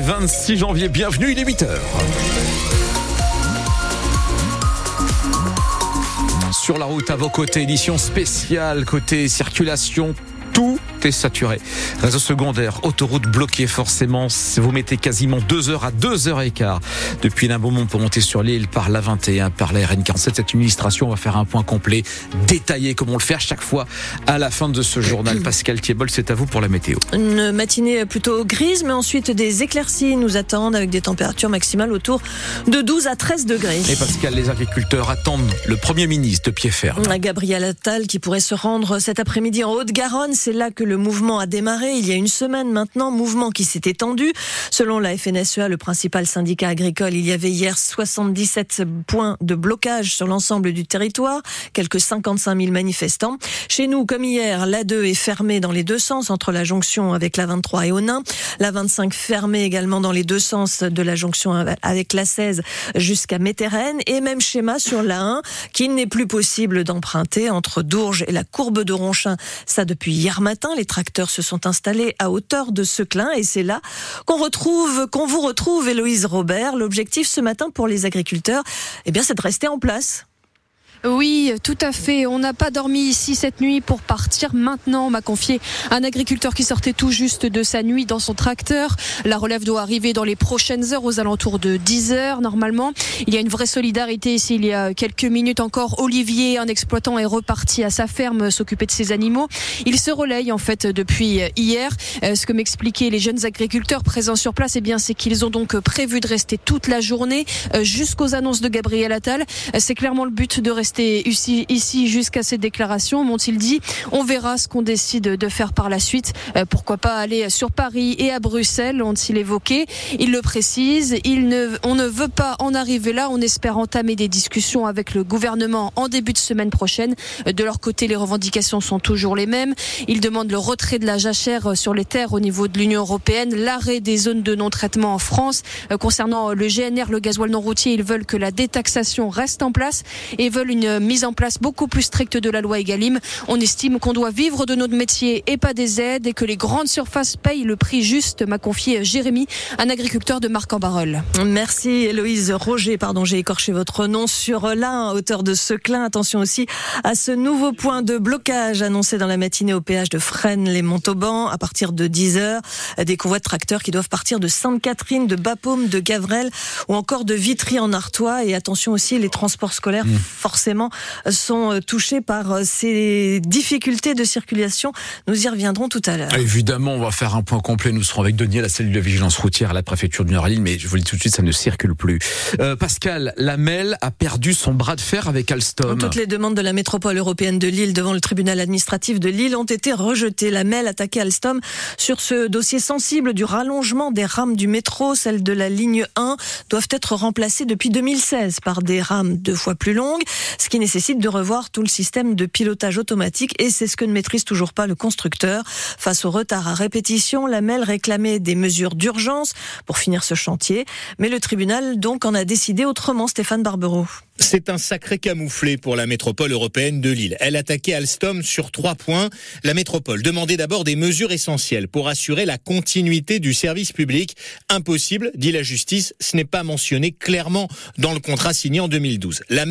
26 janvier, bienvenue, il est 8h. Sur la route à vos côtés, édition spéciale côté circulation tout est saturé. Réseau secondaire, autoroute bloquée forcément. Vous mettez quasiment deux heures à deux heures et quart depuis Beaumont pour monter sur l'île par la 21, par la RN47. Cette illustration, on va faire un point complet, détaillé comme on le fait à chaque fois à la fin de ce journal. Pascal Thiebol, c'est à vous pour la météo. Une matinée plutôt grise, mais ensuite des éclaircies nous attendent avec des températures maximales autour de 12 à 13 degrés. Et Pascal, les agriculteurs attendent le Premier ministre de pied ferme. Gabriel Attal qui pourrait se rendre cet après-midi en Haute-Garonne. C'est là que le mouvement a démarré il y a une semaine maintenant, mouvement qui s'est étendu. Selon la FNSEA, le principal syndicat agricole, il y avait hier 77 points de blocage sur l'ensemble du territoire, quelques 55 000 manifestants. Chez nous, comme hier, l'A2 est fermée dans les deux sens entre la jonction avec la 23 et Onin, la 25 fermée également dans les deux sens de la jonction avec la 16 jusqu'à Métérène et même schéma sur la 1 qui n'est plus possible d'emprunter entre Dourges et la courbe de Ronchin. Ça depuis hier matin, les tracteurs se sont installés à hauteur de Seclin et c'est là qu'on retrouve, qu'on vous retrouve, Héloïse Robert. L'objectif ce matin pour les agriculteurs, eh bien, c'est de rester en place. Oui, tout à fait. On n'a pas dormi ici cette nuit pour partir maintenant, m'a confié un agriculteur qui sortait tout juste de sa nuit dans son tracteur. La relève doit arriver dans les prochaines heures, aux alentours de 10 heures normalement. Il y a une vraie solidarité ici. Il y a quelques minutes encore, Olivier, un exploitant, est reparti à sa ferme s'occuper de ses animaux. Il se relaye en fait depuis hier. Euh, ce que m'expliquaient les jeunes agriculteurs présents sur place, eh bien, c'est qu'ils ont donc prévu de rester toute la journée euh, jusqu'aux annonces de Gabriel Attal. Euh, c'est clairement le but de rester ici, jusqu'à ces déclarations, m'ont-ils dit. On verra ce qu'on décide de faire par la suite. Euh, pourquoi pas aller sur Paris et à Bruxelles, ont-ils évoqué. Ils le précisent. On ne veut pas en arriver là. On espère entamer des discussions avec le gouvernement en début de semaine prochaine. Euh, de leur côté, les revendications sont toujours les mêmes. Ils demandent le retrait de la jachère sur les terres au niveau de l'Union européenne, l'arrêt des zones de non-traitement en France. Euh, concernant le GNR, le gasoil non routier, ils veulent que la détaxation reste en place et veulent une mise en place beaucoup plus stricte de la loi Egalim. On estime qu'on doit vivre de notre métier et pas des aides et que les grandes surfaces payent le prix juste, m'a confié Jérémy, un agriculteur de Marc-en-Barœul. Merci Héloïse Roger, pardon, j'ai écorché votre nom sur l'un, hauteur de Seclin. Attention aussi à ce nouveau point de blocage annoncé dans la matinée au péage de Fresnes-les-Montauban à partir de 10h. Des convois de tracteurs qui doivent partir de Sainte-Catherine, de Bapaume, de Gavrel ou encore de Vitry en Artois. Et attention aussi, les transports scolaires, mmh. forcément sont euh, touchés par euh, ces difficultés de circulation. Nous y reviendrons tout à l'heure. Évidemment, on va faire un point complet. Nous serons avec Denis à la cellule de vigilance routière à la préfecture du Nord-Lille, mais je vous le dis tout de suite, ça ne circule plus. Euh, Pascal Lamel a perdu son bras de fer avec Alstom. Toutes les demandes de la métropole européenne de Lille devant le tribunal administratif de Lille ont été rejetées. Lamel attaquait Alstom sur ce dossier sensible du rallongement des rames du métro. Celles de la ligne 1 doivent être remplacées depuis 2016 par des rames deux fois plus longues, ce qui nécessite de revoir tout le système de pilotage automatique et c'est ce que ne maîtrise toujours pas le constructeur. Face au retard à répétition, la MEL réclamait des mesures d'urgence pour finir ce chantier, mais le tribunal donc en a décidé autrement, Stéphane Barbero. C'est un sacré camouflé pour la métropole européenne de Lille. Elle attaquait Alstom sur trois points. La métropole demandait d'abord des mesures essentielles pour assurer la continuité du service public. Impossible, dit la justice, ce n'est pas mentionné clairement dans le contrat signé en 2012. La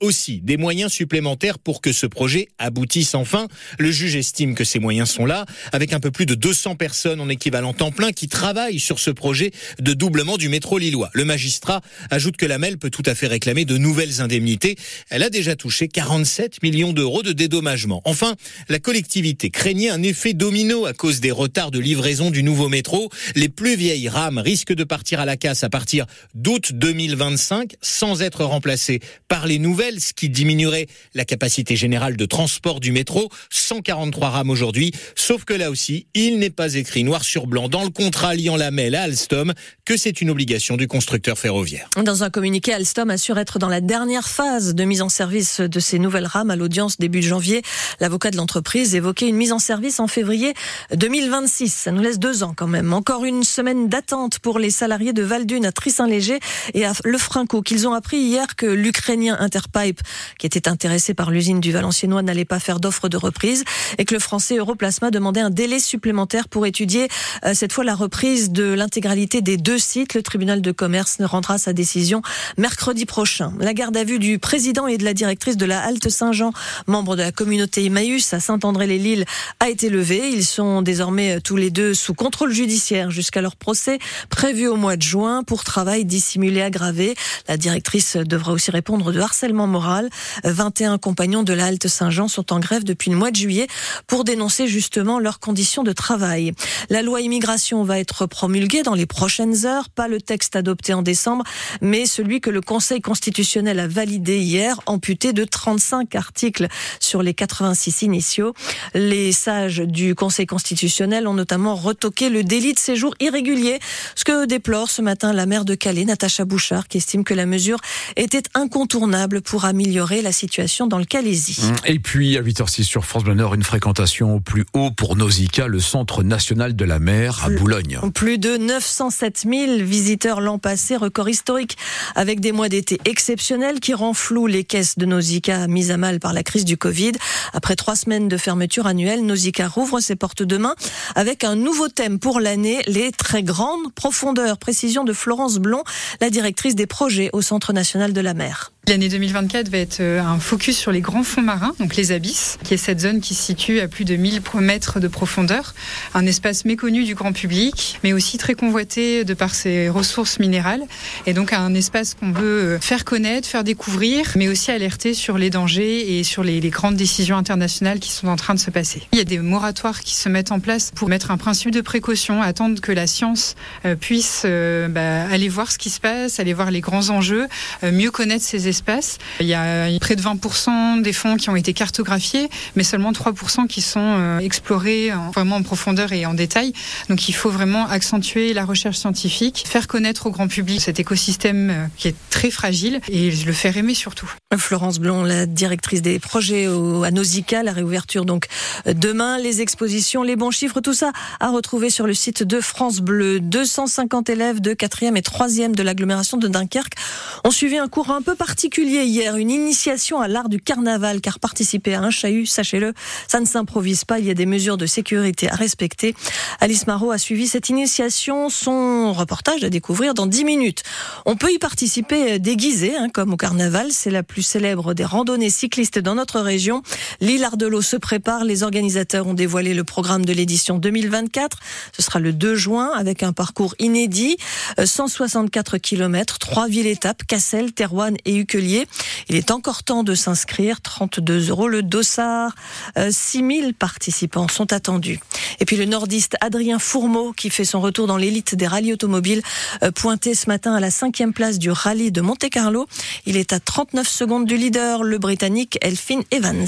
aussi des moyens supplémentaires pour que ce projet aboutisse enfin. Le juge estime que ces moyens sont là, avec un peu plus de 200 personnes en équivalent temps plein qui travaillent sur ce projet de doublement du métro lillois. Le magistrat ajoute que la MEL peut tout à fait réclamer de nouvelles indemnités. Elle a déjà touché 47 millions d'euros de dédommagement. Enfin, la collectivité craignait un effet domino à cause des retards de livraison du nouveau métro. Les plus vieilles rames risquent de partir à la casse à partir d'août 2025 sans être remplacées par les nouvelles, ce qui diminuerait la capacité générale de transport du métro. 143 rames aujourd'hui, sauf que là aussi, il n'est pas écrit noir sur blanc dans le contrat liant la MEL à Alstom que c'est une obligation du constructeur ferroviaire. Dans un communiqué, Alstom assure être dans la dernière phase de mise en service de ces nouvelles rames à l'audience début janvier. L'avocat de l'entreprise évoquait une mise en service en février 2026. Ça nous laisse deux ans quand même. Encore une semaine d'attente pour les salariés de Valdune à Trissin-Léger et à Lefranco qu'ils ont appris hier que l'Ukrainien Interpipe, qui était intéressé par l'usine du Valenciennois, n'allait pas faire d'offre de reprise et que le français Europlasma demandait un délai supplémentaire pour étudier euh, cette fois la reprise de l'intégralité des deux sites. Le tribunal de commerce ne rendra sa décision mercredi prochain. La garde à vue du président et de la directrice de la Halte Saint-Jean, membre de la communauté Emmaüs à Saint-André-les-Lilles, a été levée. Ils sont désormais tous les deux sous contrôle judiciaire jusqu'à leur procès prévu au mois de juin pour travail dissimulé aggravé. La directrice devra aussi répondre de harcèlement moral. 21 compagnons de la Halte Saint-Jean sont en grève depuis le mois de juillet pour dénoncer justement leurs conditions de travail. La loi immigration va être promulguée dans les prochaines heures, pas le texte adopté en décembre, mais celui que le Conseil constitutionnel a validé hier, amputé de 35 articles sur les 86 initiaux. Les sages du Conseil constitutionnel ont notamment retoqué le délit de séjour irrégulier, ce que déplore ce matin la maire de Calais, Natacha Bouchard, qui estime que la mesure était incontournable pour améliorer la situation dans le Calaisie. Et puis à 8h06 sur France Bleu Nord, une fréquentation au plus haut pour Nausicaa, le centre national de la mer à Boulogne. Plus de 907 000 visiteurs l'an passé, record historique, avec des mois d'été exceptionnels qui rend flou les caisses de Nausicaa mises à mal par la crise du Covid. Après trois semaines de fermeture annuelle, Nausicaa rouvre ses portes demain avec un nouveau thème pour l'année, les très grandes profondeurs. Précision de Florence Blond, la directrice des projets au Centre national de la mer. L'année 2024 va être euh, un focus sur les grands fonds marins, donc les abysses, qui est cette zone qui se situe à plus de 1000 mètres de profondeur, un espace méconnu du grand public, mais aussi très convoité de par ses ressources minérales, et donc un espace qu'on veut euh, faire connaître, faire découvrir, mais aussi alerter sur les dangers et sur les, grandes décisions internationales qui sont en train de se passer. Il y a des moratoires qui se mettent en place pour mettre un principe de précaution, attendre que la science euh, puisse bah, aller voir ce qui se passe, aller voir les grands enjeux, mieux connaître ces espaces espace. Il y a près de 20% des fonds qui ont été cartographiés, mais seulement 3% qui sont euh, explorés vraiment en profondeur et en détail. Donc il faut vraiment accentuer la recherche scientifique, faire connaître au grand public cet écosystème euh, qui est très fragile et le faire aimer surtout. Florence Blond, la directrice des projets à Nausicaa, la réouverture donc demain, les expositions, les bons chiffres, tout ça à retrouver sur le site de France Bleu. 250 élèves de 4e et 3e de l'agglomération de Dunkerque ont suivi un cours un peu particulier hier, une initiation à l'art du carnaval, car participer à un chahut, sachez-le, ça ne s'improvise pas, il y a des mesures de sécurité à respecter. Alice Marot a suivi cette initiation, son reportage à découvrir dans 10 minutes. On peut y participer déguisé, hein, comme au carnaval, c'est la plus célèbre des randonnées cyclistes dans notre région. L'île Ardelot se prépare, les organisateurs ont dévoilé le programme de l'édition 2024. Ce sera le 2 juin avec un parcours inédit, 164 km, trois villes-étapes, Cassel, Terouane et Ucelier. Il est encore temps de s'inscrire, 32 euros le dossard. 6000 participants sont attendus. Et puis le nordiste Adrien Fourmeau, qui fait son retour dans l'élite des rallyes automobiles, pointé ce matin à la cinquième place du rallye de Monte-Carlo. Il est à 39 secondes du leader, le Britannique Elfin Evans.